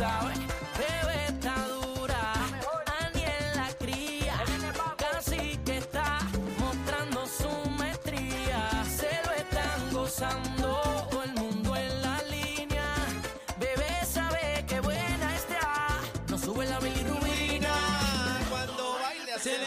sabes, bebé está dura, Aniel la cría, casi que está mostrando su maestría, se lo están gozando, todo el mundo en la línea, bebé sabe que buena está, no sube la bilirrubina, Cuando baile se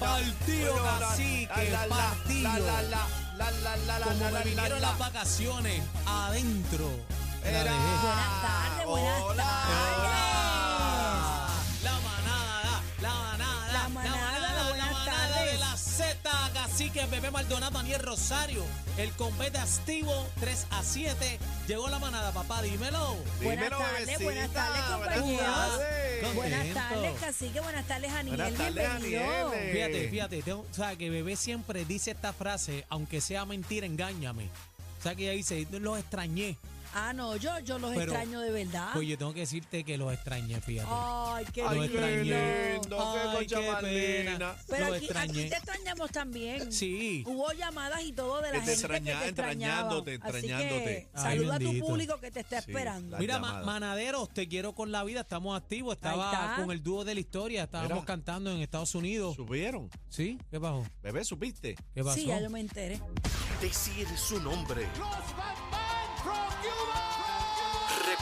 Partido cacique, partido. Como me vinieron las vacaciones adentro. Buenas tardes, buenas tardes. Z, cacique, Bebé Maldonado, Daniel Rosario. El combate activo, 3 a 7. Llegó la manada, papá, dímelo. Buenas tardes, buenas tardes, compañeros. Buenas tardes, cacique. Buenas tardes, Aniel. Buenas tardes, Bienvenido. Aniel. Fíjate, fíjate, tengo- o sea, que bebé siempre dice esta frase, aunque sea mentira, engáñame. O sea, que ella dice, los extrañé. Ah, no, yo, yo los Pero- extraño de verdad. Pues yo tengo que decirte que los extrañé, fíjate. Ay, qué Los Ay, lindo. qué extrañé. lindo, qué Ay, qué más pena. linda. Pero los aquí, extrañé. aquí te extrañamos también. Sí. Hubo llamadas y todo de la te gente que te extrañaba. extrañándote, Así que extrañándote. Ay, saluda a tu bendito. público que te está Sí, esperando. la- Mira, ma-. Manaderos, te quiero con la vida, estamos activos. Ahí Estaba está. con el dúo de la historia, estábamos Mira. cantando en Estados Unidos. ¿Subieron? ¿Sí? ¿Qué pasó? Bebé, ¿supiste? ¿Qué pasó? Sí, ya yo me enteré. Decir su nombre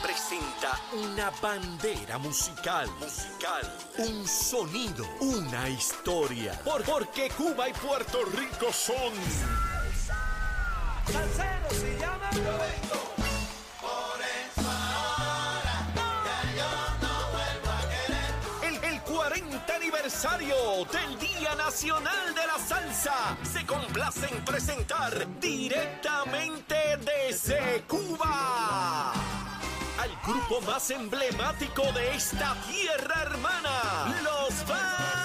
representa una bandera musical, musical, un sonido, una historia. Por, porque Cuba y Puerto Rico son. El, el 40 aniversario del Día Nacional de la Salsa. Se complace en presentar directamente desde Cuba al grupo más emblemático de esta tierra hermana, los Van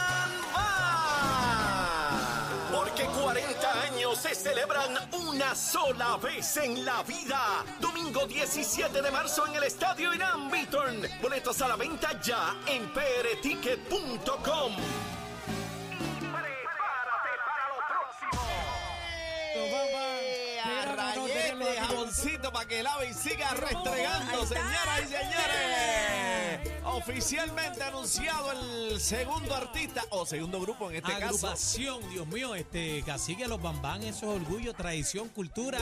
Porque 40 años se celebran una sola vez en la vida. Domingo 17 de marzo en el estadio Irán Beaturn. Boletos a la venta ya en prticket.com. para que lave y siga restregando, señoras y señores. Oficialmente anunciado el segundo artista o segundo grupo en este caso. Agrupación, Dios mío, este cacique los bambán, eso es orgullo, tradición, cultura.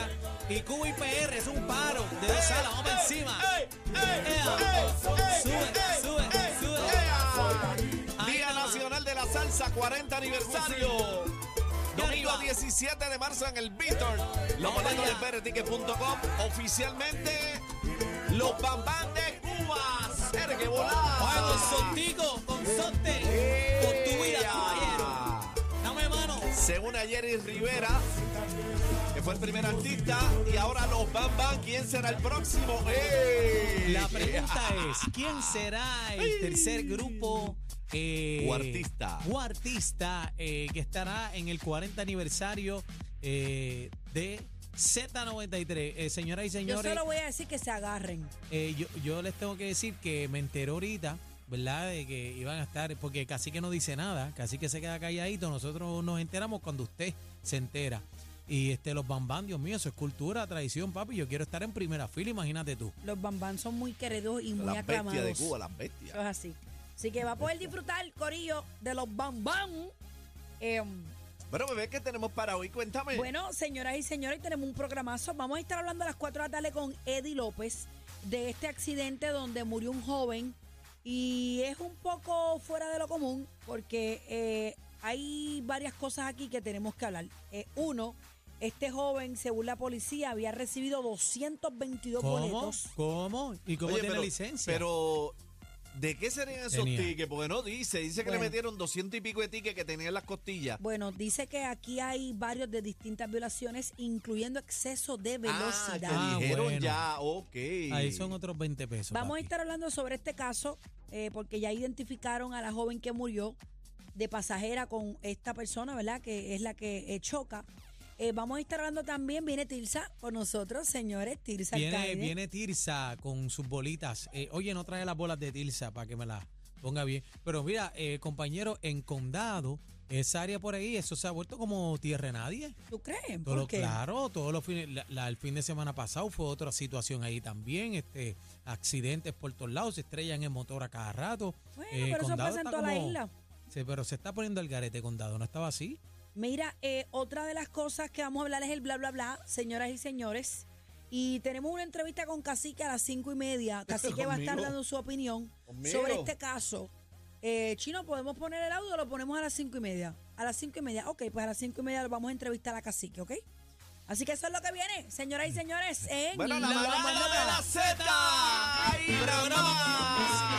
Y Cuba y PR es un paro de dos salas, vamos para encima. ¡Ey, ey, ey, Sube, sube, sube. Día. Nacional de la Salsa, 40 aniversario. Domingo arriba. 17 de marzo en el Beator. Los boletos de allá. prticket.com. Oficialmente, los Bambán de Cuba. Sergio Volá. Oye, con Sontico, con Sonte, Según a Jerry Rivera, que fue el primer artista, y ahora los Bam Bam, ¿quién será el próximo? ¡Ey! La pregunta es, ¿quién será el tercer grupo eh, O artista. o artista eh, que estará en el 40 aniversario eh, de Z93? Eh, señoras y Yo señores, solo voy a decir que se agarren. eh, yo, yo les tengo que decir que me enteré ahorita, ¿verdad? De que iban a estar, porque casi que no dice nada, casi que se queda calladito, nosotros nos enteramos cuando usted se entera. Y este, los bambán, Dios mío, eso es cultura, tradición, papi. Yo quiero estar en primera fila, imagínate tú. Los bambán son muy queridos y muy Las bestias aclamados. de Cuba, las Eso bestias. es así. Así que va a poder disfrutar, Corillo, de los bambán. Eh, Bueno, bebé, ¿qué tenemos para hoy? Cuéntame. Bueno, señoras y señores, tenemos un programazo. Vamos a estar hablando a las 4 de la tarde con Eddie López de este accidente donde murió un joven. Y es un poco fuera de lo común porque eh, hay varias cosas aquí que tenemos que hablar. Eh, uno, este joven, según la policía, había recibido 222 ¿Cómo? boletos. ¿Cómo? ¿Y cómo Oye, tiene pero, licencia? Pero, ¿de qué serían esos Tenía. tickets? Porque no dice. Dice que Bueno. le metieron 200 y pico de tickets que tenía en las costillas. Bueno, dice que aquí hay varios de distintas violaciones, incluyendo exceso de Ah, velocidad. que Ah, dijeron bueno. ya, ok. Ahí son otros 20 pesos. Vamos a estar hablando sobre este caso eh, porque ya identificaron a la joven que murió de pasajera con esta persona, ¿verdad? Que es la que eh, choca. Eh, vamos a estar hablando también, viene Tirsa con nosotros, señores, Tirsa Viene, Alcaide. viene Tirsa con sus bolitas. Eh, oye, no trae las bolas de Tirsa para que me las ponga bien. Pero mira, eh, compañero, en Condado, esa área por ahí, eso se ha vuelto como tierra de nadie. ¿Tú crees? ¿Por qué? claro, todos los fines, la- la- el fin de semana pasado fue otra situación ahí también, este, accidentes por todos lados, se estrellan en motor a cada rato. Bueno, Eh, pero eso Condado pasa en está toda la como- isla. Sí, pero se está poniendo el garete condado, ¿no estaba así? Mira, eh, otra de las cosas que vamos a hablar es el bla, bla, bla, señoras y señores. Y tenemos una entrevista con Cacique a las cinco y media. Cacique va a estar dando su opinión Conmigo. sobre este caso. Eh, Chino, ¿podemos poner el audio o lo ponemos a las cinco y media? A las cinco y media. Ok, pues a las cinco y media lo vamos a entrevistar a Cacique, ¿ok? Así que eso es lo que viene, señoras y señores, en Bueno, la La de la. Z. ¡Ay, la mamá!